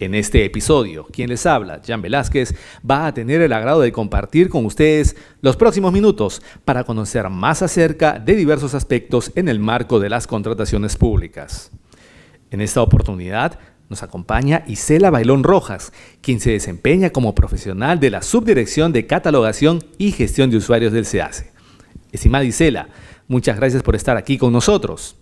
En este episodio, quien les habla, Jan Velázquez, va a tener el agrado de compartir con ustedes los próximos minutos para conocer más acerca de diversos aspectos en el marco de las contrataciones públicas. En esta oportunidad nos acompaña Isela Bailón Rojas, quien se desempeña como profesional de la Subdirección de Catalogación y Gestión de Usuarios del SEACE. Estimada Isela, muchas gracias por estar aquí con nosotros.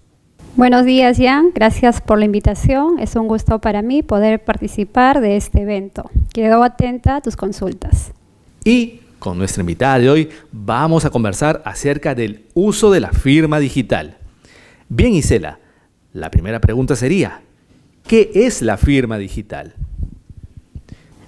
Buenos días, Jan. Gracias por la invitación. Es un gusto para mí poder participar de este evento. Quedo atenta a tus consultas. Y con nuestra invitada de hoy vamos a conversar acerca del uso de la firma digital. Bien, Isela, la primera pregunta sería, ¿qué es la firma digital?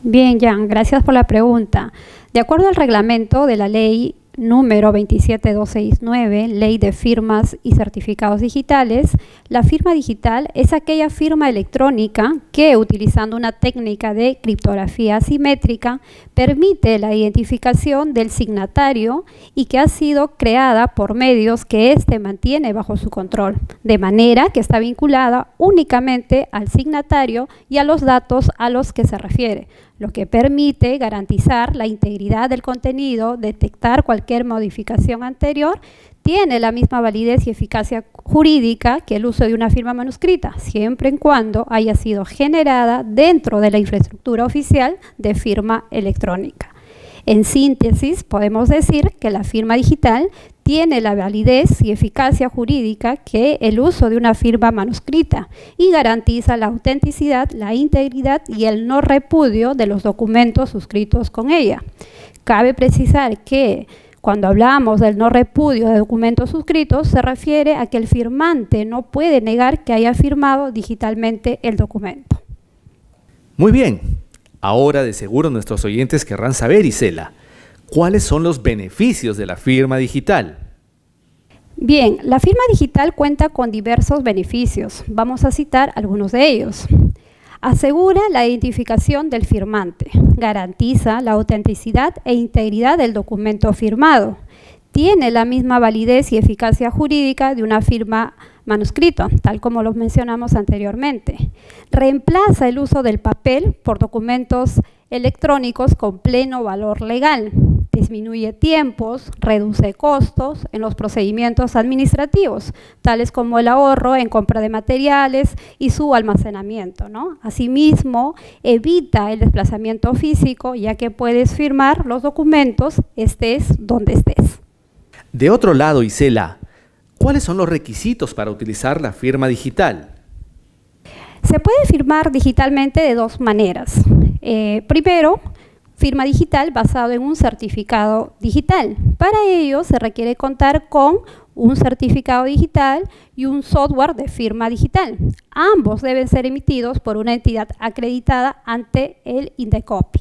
Bien, Jan, gracias por la pregunta. De acuerdo al reglamento de la ley número 27269, Ley de Firmas y Certificados Digitales, la firma digital es aquella firma electrónica que, utilizando una técnica de criptografía asimétrica, permite la identificación del signatario y que ha sido creada por medios que éste mantiene bajo su control, de manera que está vinculada únicamente al signatario y a los datos a los que se refiere lo que permite garantizar la integridad del contenido, detectar cualquier modificación anterior, tiene la misma validez y eficacia jurídica que el uso de una firma manuscrita, siempre en cuando haya sido generada dentro de la infraestructura oficial de firma electrónica. En síntesis, podemos decir que la firma digital tiene la validez y eficacia jurídica que el uso de una firma manuscrita y garantiza la autenticidad, la integridad y el no repudio de los documentos suscritos con ella. Cabe precisar que cuando hablamos del no repudio de documentos suscritos, se refiere a que el firmante no puede negar que haya firmado digitalmente el documento. Muy bien, Ahora de seguro nuestros oyentes querrán saber, Isela, ¿cuáles son los beneficios de la firma digital? Bien, la firma digital cuenta con diversos beneficios. Vamos a citar algunos de ellos. Asegura la identificación del firmante, garantiza la autenticidad e integridad del documento firmado, tiene la misma validez y eficacia jurídica de una firma manuscrito, tal como lo mencionamos anteriormente. Reemplaza el uso del papel por documentos electrónicos con pleno valor legal. Disminuye tiempos, reduce costos en los procedimientos administrativos, tales como el ahorro en compra de materiales y su almacenamiento. ¿no? Asimismo, evita el desplazamiento físico, ya que puedes firmar los documentos estés donde estés. De otro lado, Isela, ¿Cuáles son los requisitos para utilizar la firma digital? Se puede firmar digitalmente de dos maneras. Eh, primero, firma digital basado en un certificado digital. Para ello se requiere contar con un certificado digital y un software de firma digital. Ambos deben ser emitidos por una entidad acreditada ante el INDECOPI.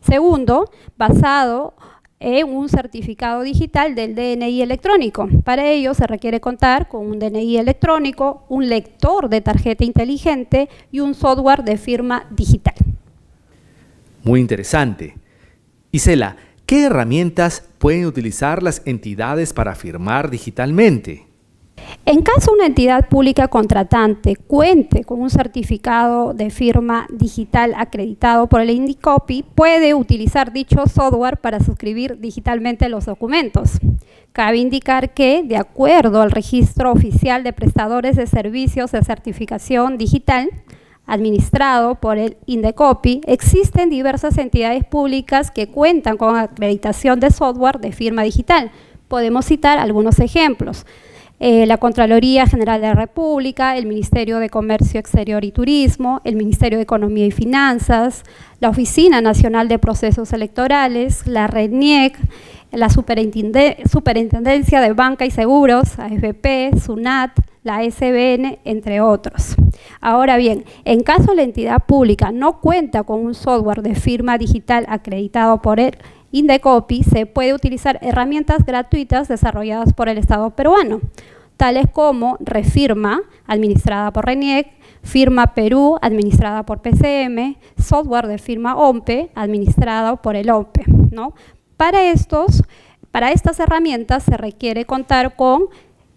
Segundo, basado en un certificado digital del DNI electrónico. Para ello se requiere contar con un DNI electrónico, un lector de tarjeta inteligente y un software de firma digital. Muy interesante. Isela, ¿qué herramientas pueden utilizar las entidades para firmar digitalmente? En caso una entidad pública contratante cuente con un certificado de firma digital acreditado por el Indicopi, puede utilizar dicho software para suscribir digitalmente los documentos. Cabe indicar que, de acuerdo al registro oficial de prestadores de servicios de certificación digital, administrado por el Indecopi, existen diversas entidades públicas que cuentan con acreditación de software de firma digital. Podemos citar algunos ejemplos. Eh, la Contraloría General de la República, el Ministerio de Comercio Exterior y Turismo, el Ministerio de Economía y Finanzas, la Oficina Nacional de Procesos Electorales, la REDNIEC, la Superintendencia de Banca y Seguros, AFP, SUNAT, la SBN, entre otros. Ahora bien, en caso la entidad pública no cuenta con un software de firma digital acreditado por el Indecopi se puede utilizar herramientas gratuitas desarrolladas por el Estado peruano, tales como Refirma, administrada por RENIEC, Firma Perú, administrada por PCM, software de firma OMPE, administrado por el OMPE. ¿no? Para, estos, para estas herramientas se requiere contar con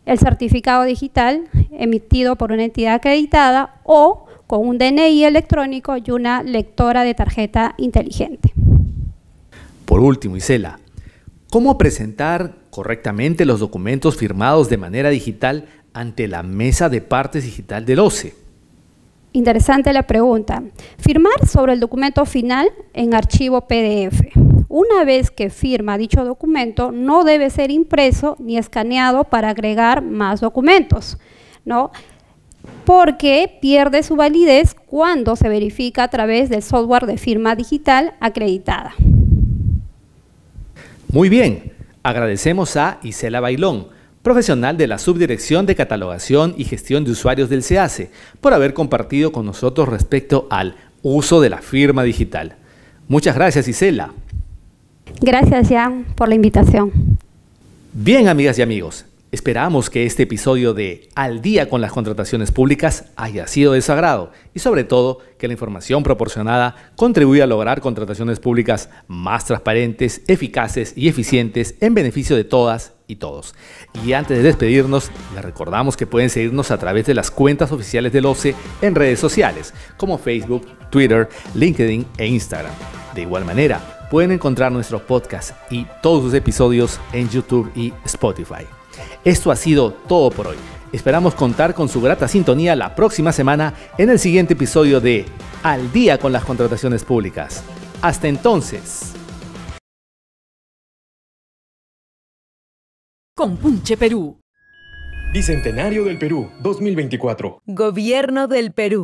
el certificado digital emitido por una entidad acreditada o con un DNI electrónico y una lectora de tarjeta inteligente. Por último, Isela, ¿cómo presentar correctamente los documentos firmados de manera digital ante la mesa de partes digital del OCE? Interesante la pregunta. Firmar sobre el documento final en archivo PDF. Una vez que firma dicho documento, no debe ser impreso ni escaneado para agregar más documentos, ¿no? Porque pierde su validez cuando se verifica a través del software de firma digital acreditada. Muy bien, agradecemos a Isela Bailón, profesional de la Subdirección de Catalogación y Gestión de Usuarios del SEACE, por haber compartido con nosotros respecto al uso de la firma digital. Muchas gracias, Isela. Gracias, Jan, por la invitación. Bien, amigas y amigos, Esperamos que este episodio de Al día con las contrataciones públicas haya sido de su agrado y sobre todo que la información proporcionada contribuya a lograr contrataciones públicas más transparentes, eficaces y eficientes en beneficio de todas y todos. Y antes de despedirnos, les recordamos que pueden seguirnos a través de las cuentas oficiales del OCE en redes sociales como Facebook, Twitter, LinkedIn e Instagram. De igual manera, pueden encontrar nuestros podcasts y todos sus episodios en YouTube y Spotify. Esto ha sido todo por hoy. Esperamos contar con su grata sintonía la próxima semana en el siguiente episodio de Al día con las contrataciones públicas. Hasta entonces. Compunche Perú. Bicentenario del Perú 2024. Gobierno del Perú.